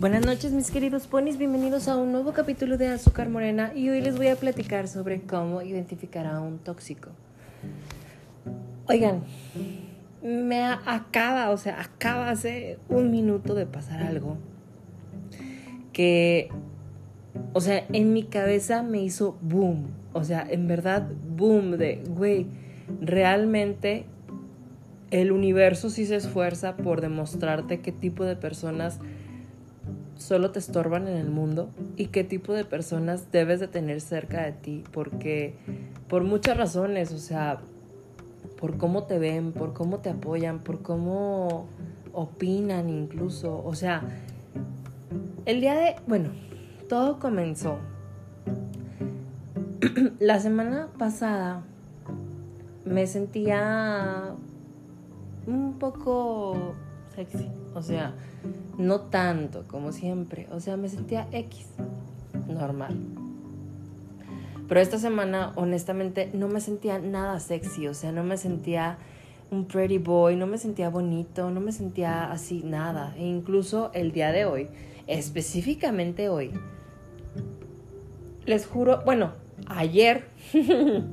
Buenas noches mis queridos ponis, bienvenidos a un nuevo capítulo de Azúcar Morena y hoy les voy a platicar sobre cómo identificar a un tóxico. Oigan, me acaba, o sea, acaba hace un minuto de pasar algo que, o sea, en mi cabeza me hizo boom, o sea, en verdad boom de, güey, realmente el universo sí se esfuerza por demostrarte qué tipo de personas solo te estorban en el mundo y qué tipo de personas debes de tener cerca de ti, porque por muchas razones, o sea, por cómo te ven, por cómo te apoyan, por cómo opinan incluso, o sea, el día de, bueno, todo comenzó. La semana pasada me sentía un poco sexy, o sea, no tanto como siempre, o sea, me sentía X, normal. Pero esta semana, honestamente, no me sentía nada sexy, o sea, no me sentía un pretty boy, no me sentía bonito, no me sentía así, nada. E incluso el día de hoy, específicamente hoy, les juro, bueno, ayer,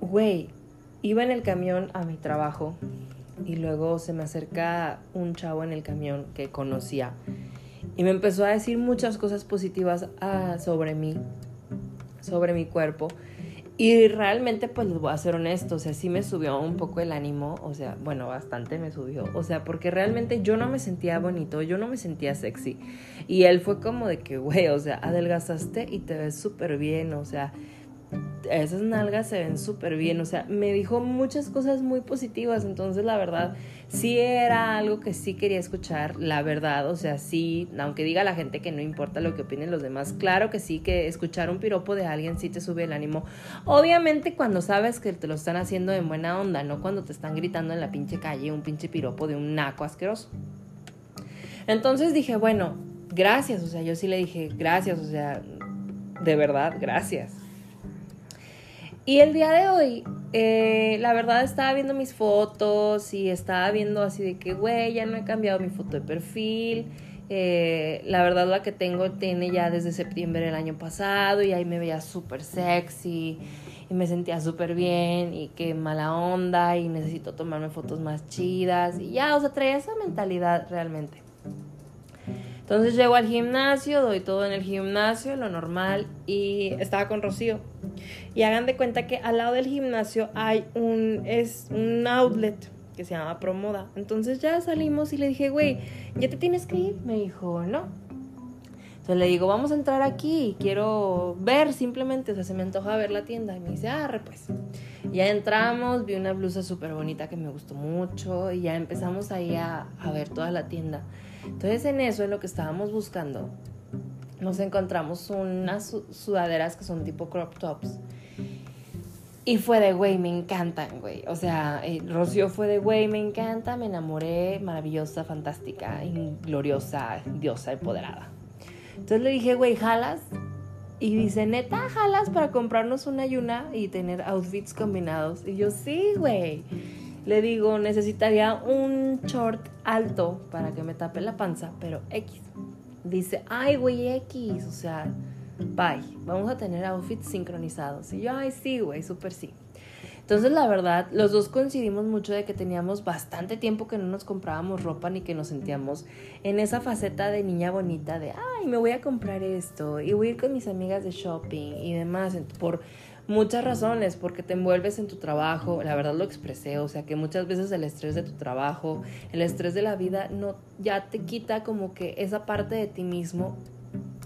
güey, iba en el camión a mi trabajo y luego se me acerca un chavo en el camión que conocía y me empezó a decir muchas cosas positivas ah, sobre mí, sobre mi cuerpo. Y realmente, pues les voy a ser honesto, o sea, sí me subió un poco el ánimo, o sea, bueno, bastante me subió, o sea, porque realmente yo no me sentía bonito, yo no me sentía sexy. Y él fue como de que, güey, o sea, adelgazaste y te ves súper bien, o sea, esas nalgas se ven súper bien, o sea, me dijo muchas cosas muy positivas, entonces la verdad sí era algo que sí quería escuchar, la verdad, o sea, sí, aunque diga la gente que no importa lo que opinen los demás, claro que sí, que escuchar un piropo de alguien sí te sube el ánimo, obviamente cuando sabes que te lo están haciendo en buena onda, no cuando te están gritando en la pinche calle un pinche piropo de un naco asqueroso. Entonces dije, bueno, gracias, o sea, yo sí le dije, gracias, o sea, de verdad, gracias. Y el día de hoy, eh, la verdad estaba viendo mis fotos y estaba viendo así de que, güey, ya no he cambiado mi foto de perfil. Eh, la verdad la que tengo tiene ya desde septiembre del año pasado y ahí me veía súper sexy y me sentía súper bien y qué mala onda y necesito tomarme fotos más chidas y ya, o sea, traía esa mentalidad realmente. Entonces llego al gimnasio, doy todo en el gimnasio, lo normal, y estaba con Rocío. Y hagan de cuenta que al lado del gimnasio hay un, es un outlet que se llama Promoda. Entonces ya salimos y le dije, güey, ¿ya te tienes que ir? Me dijo, no. Entonces le digo, vamos a entrar aquí, quiero ver simplemente, o sea, se me antoja ver la tienda. Y me dice, ah, pues. Ya entramos, vi una blusa súper bonita que me gustó mucho y ya empezamos ahí a, a ver toda la tienda. Entonces en eso, en lo que estábamos buscando, nos encontramos unas sudaderas que son tipo crop tops. Y fue de, güey, me encantan, güey. O sea, eh, Rocío fue de, güey, me encanta, me enamoré, maravillosa, fantástica, gloriosa, diosa, empoderada. Entonces le dije, güey, ¿jalas? Y dice, neta, ¿jalas para comprarnos una yuna y tener outfits combinados? Y yo, sí, güey. Le digo, necesitaría un short alto para que me tape la panza, pero X. Dice, ay, güey, X. O sea, bye. Vamos a tener outfits sincronizados. Y yo, ay, sí, güey, súper sí. Entonces, la verdad, los dos coincidimos mucho de que teníamos bastante tiempo que no nos comprábamos ropa ni que nos sentíamos en esa faceta de niña bonita de, ay, me voy a comprar esto y voy a ir con mis amigas de shopping y demás. Por muchas razones, porque te envuelves en tu trabajo, la verdad lo expresé, o sea que muchas veces el estrés de tu trabajo, el estrés de la vida, no, ya te quita como que esa parte de ti mismo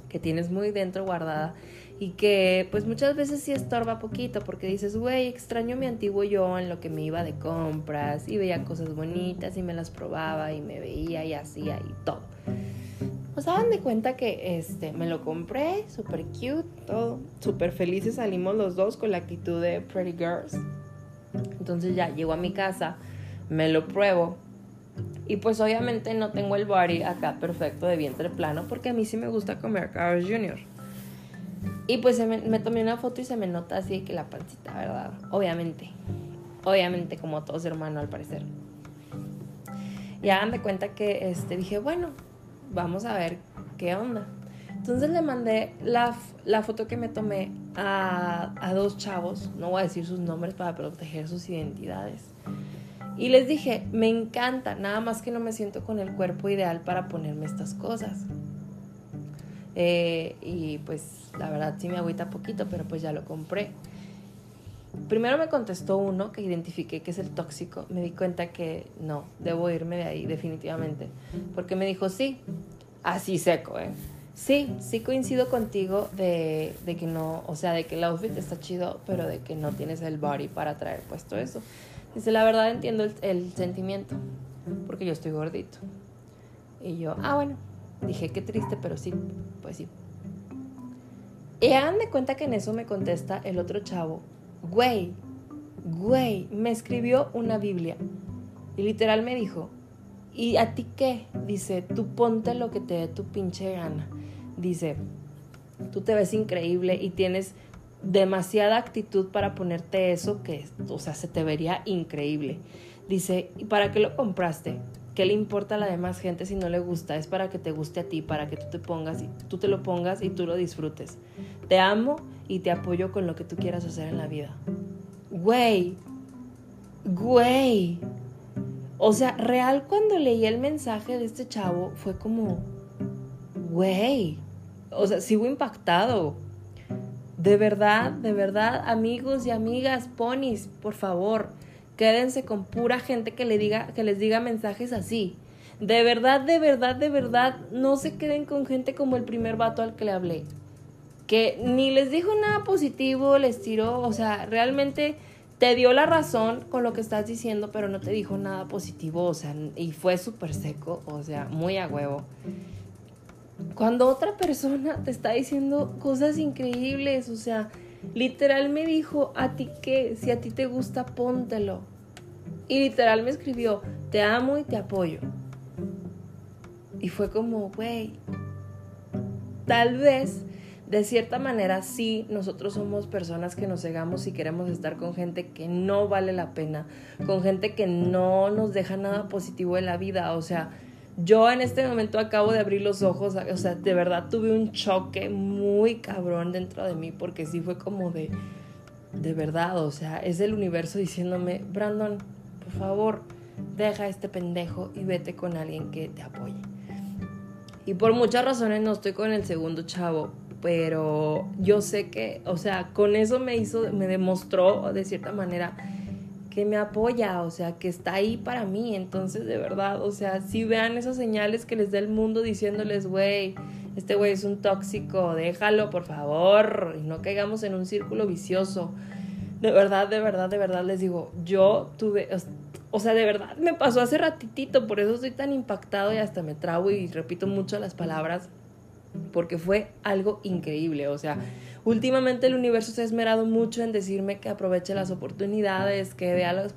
que tienes muy dentro guardada y que pues muchas veces sí estorba poquito porque dices, güey, extraño mi antiguo yo en lo que me iba de compras y veía cosas bonitas y me las probaba y me veía y hacía y todo. Pues daban de cuenta que este, me lo compré, súper cute, todo. Súper felices salimos los dos con la actitud de Pretty Girls. Entonces ya llego a mi casa, me lo pruebo. Y pues obviamente no tengo el body acá perfecto de vientre plano porque a mí sí me gusta comer Carl Jr. Y pues me, me, tomé una foto y se me nota así que la pancita, ¿verdad? Obviamente. Obviamente como todo ser humano al parecer. Y hagan de cuenta que este, dije, bueno, vamos a ver qué onda. Entonces le mandé la, la foto que me tomé a, a, dos chavos, no voy a decir sus nombres para proteger sus identidades. Y les dije, me encanta, nada más que no me siento con el cuerpo ideal para ponerme estas cosas. Eh, y pues la verdad sí me agüita poquito, pero pues ya lo compré. Primero me contestó uno que identifiqué que es el tóxico. Me di cuenta que no, debo irme de ahí definitivamente. Porque me dijo, sí, así seco, ¿eh? Sí, sí coincido contigo de, de, que no, o sea, de que el outfit está chido, pero de que no tienes el body para traer puesto eso. Dice, la verdad entiendo el, el sentimiento, porque yo estoy gordito. Y yo, ah, bueno, dije, qué triste, pero sí, pues sí. Y hagan de cuenta que en eso me contesta el otro chavo, güey, güey, me escribió una Biblia. Y literal me dijo, ¿y a ti qué? Dice, tú ponte lo que te dé tu pinche gana dice, tú te ves increíble y tienes demasiada actitud para ponerte eso que, o sea, se te vería increíble. Dice, ¿y para qué lo compraste? ¿Qué le importa a la demás gente si no le gusta? Es para que te guste a ti, para que tú te pongas y tú te lo pongas y tú lo disfrutes. Te amo y te apoyo con lo que tú quieras hacer en la vida. Güey, güey. O sea, real cuando leí el mensaje de este chavo fue como, güey, o sea, sigo impactado. De verdad, de verdad, amigos y amigas, ponis, por favor, quédense con pura gente que, le diga, que les diga mensajes así. De verdad, de verdad, de verdad, no se queden con gente como el primer vato al que le hablé. Que ni les dijo nada positivo, les tiró, o sea, realmente te dio la razón con lo que estás diciendo, pero no te dijo nada positivo, o sea, y fue súper seco, o sea, muy a huevo. Cuando otra persona te está diciendo cosas increíbles, o sea, literal me dijo, a ti qué, si a ti te gusta, póntelo. Y literal me escribió, te amo y te apoyo. Y fue como, güey, tal vez de cierta manera sí, nosotros somos personas que nos cegamos y queremos estar con gente que no vale la pena, con gente que no nos deja nada positivo en la vida, o sea, yo en este momento acabo de abrir los ojos, o sea, de verdad tuve un choque muy cabrón dentro de mí porque sí fue como de, de verdad, o sea, es el universo diciéndome, Brandon, por favor, deja este pendejo y vete con alguien que te apoye. Y por muchas razones no estoy con el segundo chavo, pero yo sé que, o sea, con eso me hizo, me demostró de cierta manera que me apoya, o sea, que está ahí para mí. Entonces, de verdad, o sea, si vean esas señales que les da el mundo diciéndoles, güey, este güey es un tóxico, déjalo, por favor, y no caigamos en un círculo vicioso. De verdad, de verdad, de verdad les digo, yo tuve, o sea, de verdad me pasó hace ratitito, por eso estoy tan impactado y hasta me trago y repito mucho las palabras, porque fue algo increíble, o sea, Últimamente el universo se ha esmerado mucho en decirme que aproveche las oportunidades, que vea las,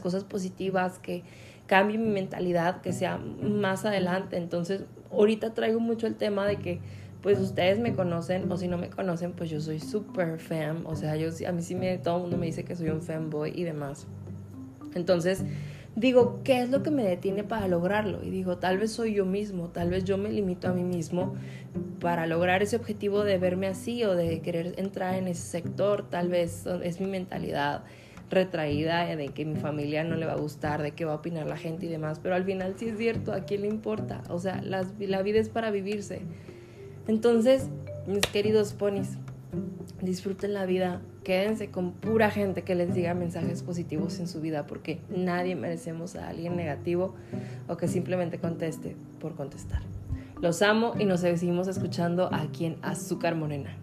cosas positivas, que cambie mi mentalidad, que sea más adelante. Entonces, ahorita traigo mucho el tema de que pues ustedes me conocen o si no me conocen, pues yo soy súper fan, o sea, yo a mí sí me todo el mundo me dice que soy un fanboy y demás. Entonces, digo, ¿qué es lo que me detiene para lograrlo? Y digo, tal vez soy yo mismo, tal vez yo me limito a mí mismo para lograr ese objetivo de verme así o de querer entrar en ese sector, tal vez es mi mentalidad retraída de que mi familia no le va a gustar, de qué va a opinar la gente y demás, pero al final sí es cierto, ¿a quién le importa? O sea, la vida es para vivirse. Entonces, mis queridos ponis, disfruten la vida, quédense con pura gente que les diga mensajes positivos en su vida, porque nadie merecemos a alguien negativo o que simplemente conteste por contestar. Los amo y nos seguimos escuchando aquí en Azúcar Morena.